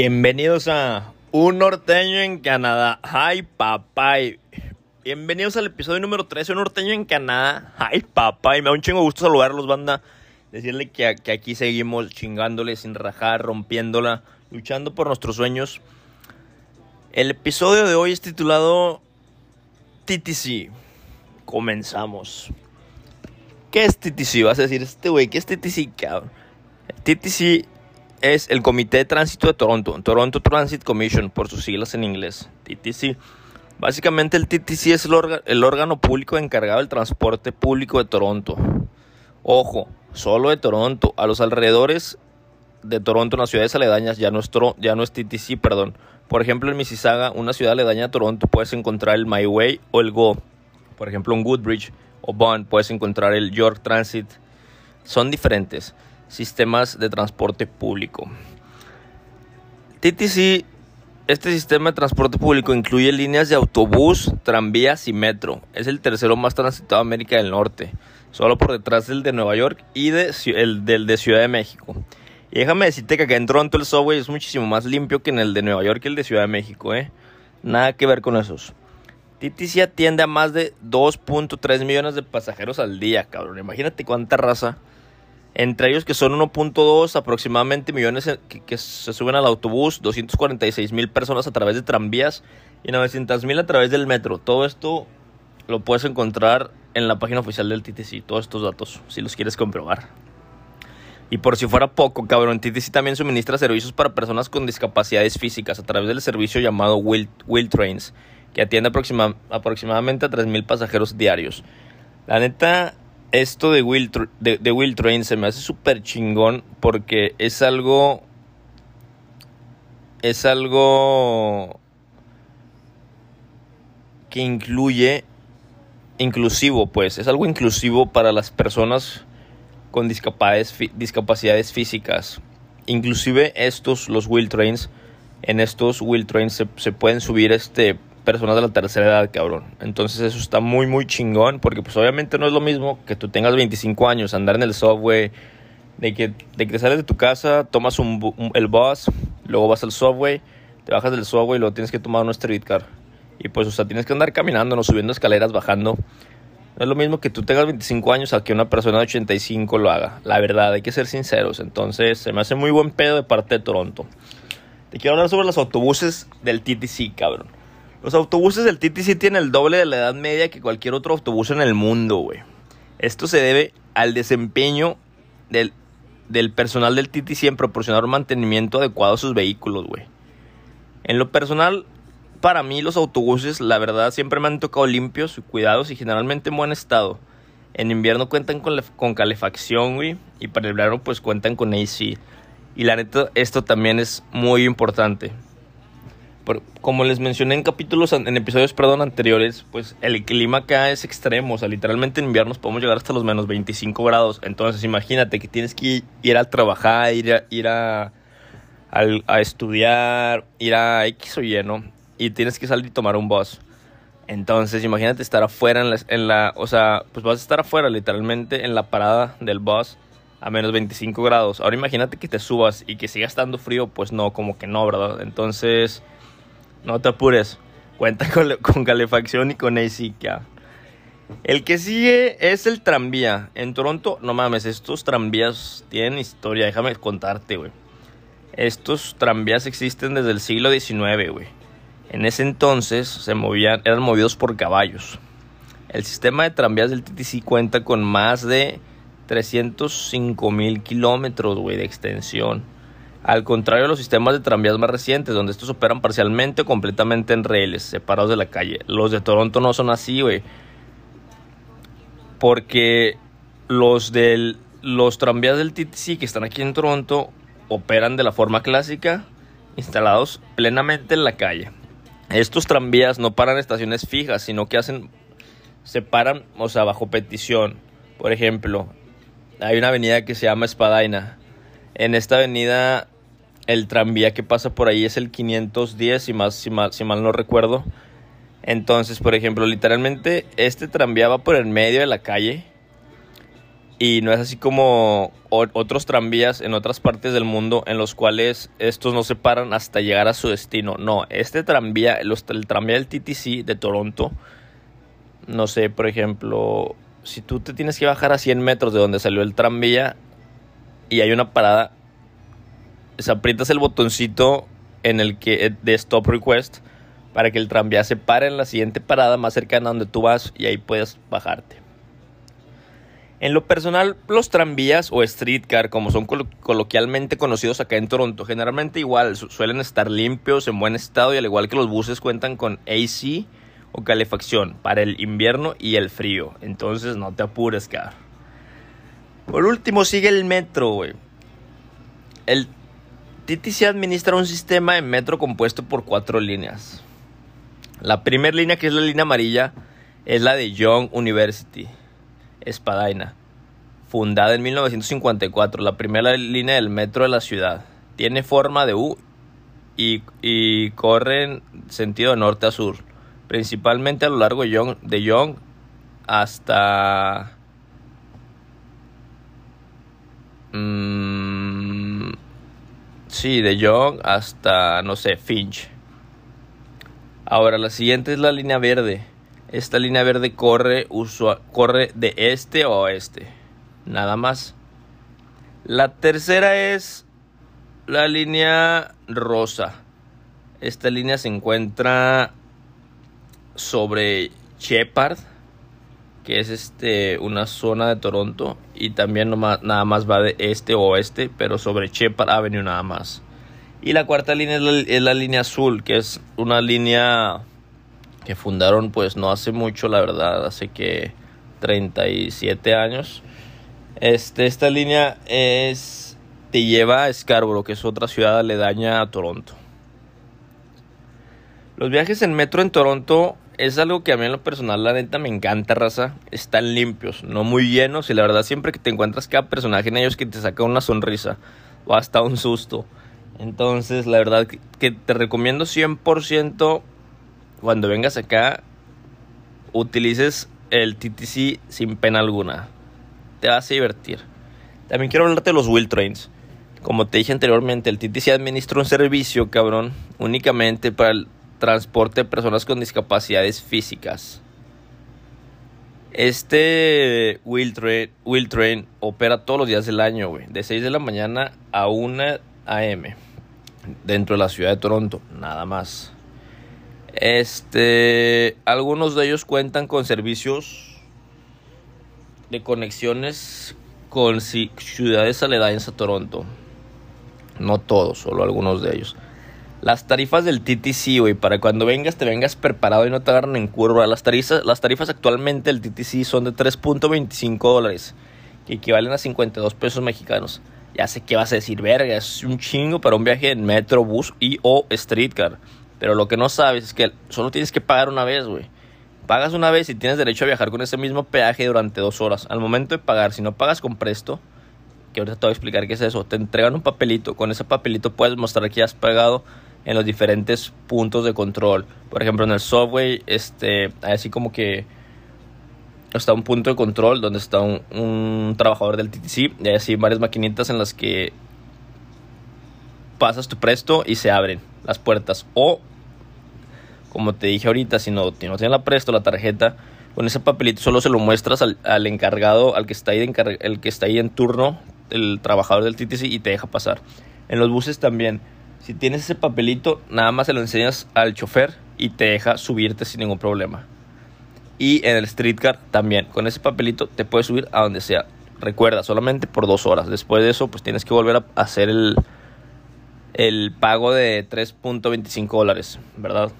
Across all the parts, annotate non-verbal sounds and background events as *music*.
Bienvenidos a Un Norteño en Canadá. ¡Ay, papá! Bienvenidos al episodio número 13 Un Norteño en Canadá. ¡Ay, papá! Me da un chingo gusto saludarlos, banda. Decirle que, que aquí seguimos chingándole sin rajar, rompiéndola, luchando por nuestros sueños. El episodio de hoy es titulado TTC. Comenzamos. ¿Qué es TTC? Vas a decir, este güey, ¿qué es TTC, cabrón? TTC es el Comité de Tránsito de Toronto, Toronto Transit Commission, por sus siglas en inglés, TTC. Básicamente el TTC es el, órgano público encargado del transporte público de Toronto. Ojo, solo de Toronto. A los alrededores de Toronto, en las ciudades aledañas, ya no es, ya TTC, perdón. Por ejemplo, en Mississauga, una ciudad aledaña a Toronto, puedes encontrar el My Way o el Go. Por ejemplo, en Woodbridge o Bond puedes encontrar el York Transit. Son diferentes sistemas de transporte público. TTC, este sistema de transporte público incluye líneas de autobús, tranvías y metro. Es el tercero más transitado de América del Norte, solo por detrás del de Nueva York y de, el del de Ciudad de México. Y déjame decirte que acá en Toronto el subway es muchísimo más limpio que en el de Nueva York y el de Ciudad de México, ¿eh? Nada que ver con esos. TTC atiende a más de 2.3 millones de pasajeros al día, cabrón. Imagínate cuánta raza entre ellos que son 1.2 aproximadamente millones que, se suben al autobús, 246 mil personas a través de tranvías y 900 mil a través del metro. Todo esto lo puedes encontrar en la página oficial del TTC, todos estos datos, si los quieres comprobar. Y por si fuera poco, cabrón, TTC también suministra servicios para personas con discapacidades físicas a través del servicio llamado Wheel, Trains, que atiende aproximadamente a 3.000 pasajeros diarios. La neta, esto de Will, de, Will Train se me hace súper chingón porque es algo. Es algo. que incluye. Inclusivo, pues. Es algo inclusivo para las personas con discapacidades, discapacidades físicas. Inclusive estos, los Wheel Trains. En estos Wheel Trains se, se pueden subir este personas de la tercera edad, cabrón. Entonces eso está muy, muy chingón, porque pues obviamente no es lo mismo que tú tengas 25 años, andar en el subway, de que, de que sales de tu casa, tomas el bus, luego vas al subway, te bajas del subway y luego tienes que tomar un streetcar. Y pues, o sea, tienes que andar caminando, no subiendo escaleras, bajando. No es lo mismo que tú tengas 25 años a que una persona de 85 lo haga. La verdad, hay que ser sinceros. Entonces, se me hace muy buen pedo de parte de Toronto. Te quiero hablar sobre los autobuses del TTC, cabrón. Los autobuses del TTC tienen el doble de la edad media que cualquier otro autobús en el mundo, güey. Esto se debe al desempeño del, del personal del TTC en proporcionar un mantenimiento adecuado a sus vehículos, güey. En lo personal, para mí los autobuses, la verdad, siempre me han tocado limpios, cuidados y generalmente en buen estado. En invierno cuentan con, con calefacción, güey, y para el verano pues cuentan con AC. Y la neta, esto también es muy importante como les mencioné en capítulos, en episodios, perdón, anteriores, pues el clima acá es extremo. O sea, literalmente en invierno podemos llegar hasta los menos 25 grados. Entonces, imagínate que tienes que ir a trabajar, ir a, ir a, a, estudiar, ir a X o Y, ¿no? Y tienes que salir y tomar un bus. Entonces, imagínate estar afuera en la, en la, o sea, pues vas a estar afuera literalmente en la parada del bus a menos 25 grados. Ahora imagínate que te subas y que siga estando frío, pues no, como que no, ¿verdad? Entonces, no te apures. Cuenta con, calefacción y con AC. El que sigue es el tranvía. En Toronto, no mames, estos tranvías tienen historia. Déjame contarte, güey. Estos tranvías existen desde el siglo XIX, güey. En ese entonces se movían, eran movidos por caballos. El sistema de tranvías del TTC cuenta con más de 305 mil kilómetros, güey, de extensión al contrario de los sistemas de tranvías más recientes, donde estos operan parcialmente o completamente en rieles, separados de la calle. Los de Toronto no son así, güey. Porque los, del, los tranvías del TTC que están aquí en Toronto operan de la forma clásica, instalados plenamente en la calle. Estos tranvías no paran estaciones fijas, sino que hacen, se paran, o sea, bajo petición. Por ejemplo, hay una avenida que se llama Espadaina en esta avenida el tranvía que pasa por ahí es el 510, si, más, si, mal, no recuerdo. Entonces, por ejemplo, literalmente este tranvía va por el medio de la calle Y no es así como otros tranvías en otras partes del mundo en los cuales estos no se paran hasta llegar a su destino. No, este tranvía, el tranvía del TTC de Toronto, no sé, por ejemplo, si tú te tienes que bajar a 100 metros de donde salió el tranvía y hay una parada, se aprietas el botoncito en el que de stop request para que el tranvía se pare en la siguiente parada más cercana a donde tú vas y ahí puedes bajarte. En lo personal, los tranvías o streetcar, como son coloquialmente conocidos acá en Toronto, generalmente igual suelen estar limpios, en buen estado y al igual que los buses cuentan con AC o calefacción para el invierno y el frío. Entonces no te apures, car. Por último sigue el metro, güey. El TTC administra un sistema de metro compuesto por cuatro líneas. La primera línea, que es la línea amarilla, es la de Young University Espadaina, fundada en 1954, la primera línea del metro de la ciudad. Tiene forma de U y, corre en sentido norte a sur, principalmente a lo largo de Young, de Young hasta... Mm, sí, de Young hasta, no sé, Finch. Ahora, la siguiente es la línea verde esta línea verde corre, corre de este a oeste. Nada más. La tercera es la línea rosa. Esta línea se encuentra sobre Shepard, que es este una zona de Toronto y también nada más va de este a oeste, pero sobre Shepard Avenue nada más. Y la cuarta línea es la línea azul, que es una línea que fundaron pues no hace mucho, la verdad, hace que 37 años. Este, esta línea es te lleva a Scarborough, que es otra ciudad aledaña a Toronto. Los viajes en metro en Toronto es algo que a mí en lo personal la neta me encanta, raza. Están limpios, no muy llenos y la verdad siempre que te encuentras cada personaje en ellos que te saca una sonrisa o hasta un susto. Entonces, la verdad que te recomiendo 100% cuando vengas acá, utilices el TTC sin pena alguna. Te vas a divertir. También quiero hablarte de los Wheel Trains. Como te dije anteriormente, el TTC administra un servicio, cabrón, únicamente para el transporte de personas con discapacidades físicas. Este Wheel Train, Train opera todos los días del año, güey, de 6 de la mañana a 1 a.m. dentro de la ciudad de Toronto, nada más. Este, algunos de ellos cuentan con servicios de conexiones con ciudades aledañas a Toronto. No todos, solo algunos de ellos. Las tarifas del TTC, güey, para cuando vengas te vengas preparado y no te agarren en curva. Las tarifas, las tarifas actualmente del TTC son de 3.25 dólares, que equivalen a 52 pesos mexicanos. Ya sé que vas a decir, verga, es un chingo para un viaje en metro, bus y o streetcar. Pero lo que no sabes es que solo tienes que pagar una vez, güey. Pagas una vez y tienes derecho a viajar con ese mismo peaje durante dos horas. Al momento de pagar, si no pagas con presto, que ahorita te voy a explicar qué es eso, te entregan un papelito. Con ese papelito puedes mostrar que has pagado en los diferentes puntos de control. Por ejemplo, en el subway, este, así como que está un punto de control donde está un, un trabajador del TTC y hay así varias maquinitas en las que pasas tu presto y se abren las puertas. O, como te dije ahorita, si no, no tienes la presto, la tarjeta, con ese papelito solo se lo muestras al, encargado, al que está ahí el que está ahí en turno, el trabajador del TTC y te deja pasar. En los buses también. Si tienes ese papelito, nada más se lo enseñas al chofer y te deja subirte sin ningún problema. Y en el streetcar también. Con ese papelito te puedes subir a donde sea. Recuerda, solamente por dos horas. Después de eso, pues tienes que volver a hacer el, el pago de 3.25 dólares, ¿verdad?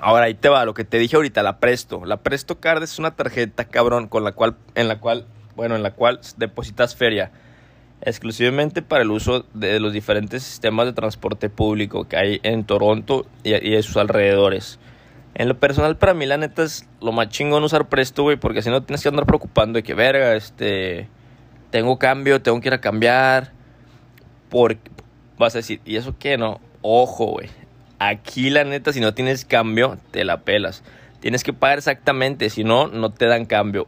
Ahora ahí te va, lo que te dije ahorita, la Presto. La Presto Card es una tarjeta, cabrón, con la cual, en la cual, bueno, en la cual depositas feria exclusivamente para el uso de los diferentes sistemas de transporte público que hay en Toronto y, y sus alrededores. En lo personal, para mí, la neta es lo más chingón usar Presto, güey, porque si no tienes que andar preocupando de que, verga, este, tengo cambio, tengo que ir a cambiar. Por, vas a decir, ¿y eso qué? No, ojo, güey. Aquí la neta, si no tienes cambio, te la pelas. Tienes que pagar exactamente, si no, no te dan cambio.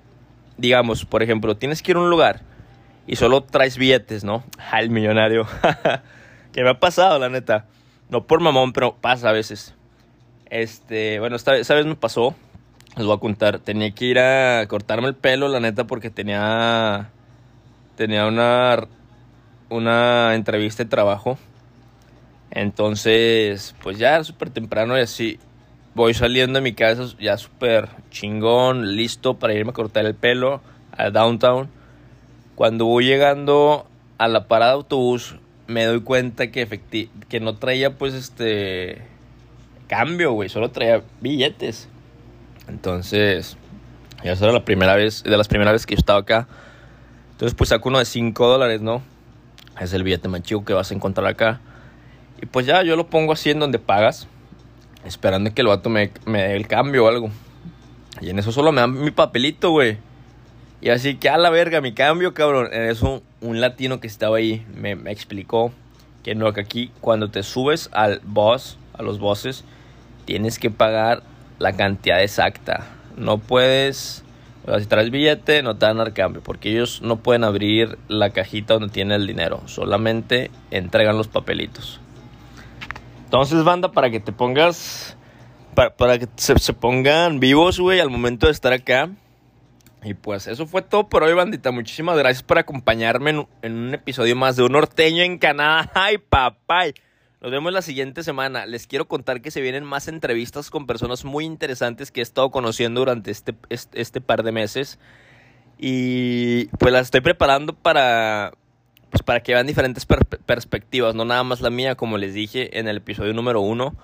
Digamos, por ejemplo, tienes que ir a un lugar y solo traes billetes, ¿no? Al millonario. *laughs* que me ha pasado, la neta. No por mamón, pero pasa a veces. Este, bueno, esta, esa vez me pasó. Les voy a contar. Tenía que ir a cortarme el pelo, la neta, porque tenía. Tenía una. Una entrevista de trabajo. Entonces, pues ya súper temprano y así. Voy saliendo de mi casa ya súper chingón, listo para irme a cortar el pelo a downtown. Cuando voy llegando a la parada de autobús, me doy cuenta que, que no traía pues este cambio, güey, solo traía billetes. Entonces, ya era la primera vez, de las primeras veces que yo estaba acá. Entonces, pues saco uno de 5 dólares, ¿no? Es el billete más chico que vas a encontrar acá. Y pues ya, yo lo pongo así en donde pagas, esperando que el vato me, me dé el cambio o algo. Y en eso solo me dan mi papelito, güey. Y así que a la verga, mi cambio, cabrón. En eso un latino que estaba ahí me, explicó que no, que aquí cuando te subes al boss, a los bosses, tienes que pagar la cantidad exacta. No puedes, o sea, si traes billete, no te dan al cambio, porque ellos no pueden abrir la cajita donde tiene el dinero, solamente entregan los papelitos. Entonces, banda, para que te pongas, para, que se, se pongan vivos, güey, al momento de estar acá y pues eso fue todo por hoy, bandita. Muchísimas gracias por acompañarme en, un episodio más de Un Norteño en Canadá. *laughs* ¡Ay, papá! Nos vemos la siguiente semana. Les quiero contar que se vienen más entrevistas con personas muy interesantes que he estado conociendo durante este, este, par de meses. Y pues las estoy preparando para, pues para que vean diferentes perspectivas, no nada más la mía, como les dije en el episodio número uno.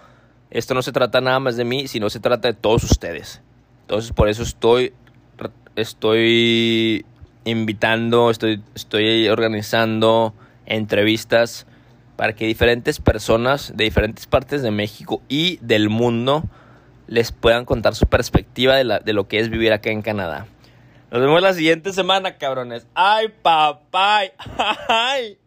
Esto no se trata nada más de mí, sino se trata de todos ustedes. Entonces por eso estoy estoy invitando, estoy, estoy organizando entrevistas para que diferentes personas de diferentes partes de México y del mundo les puedan contar su perspectiva de, de lo que es vivir acá en Canadá. Nos vemos la siguiente semana, cabrones. ¡Ay, papá! *laughs* ¡Ay!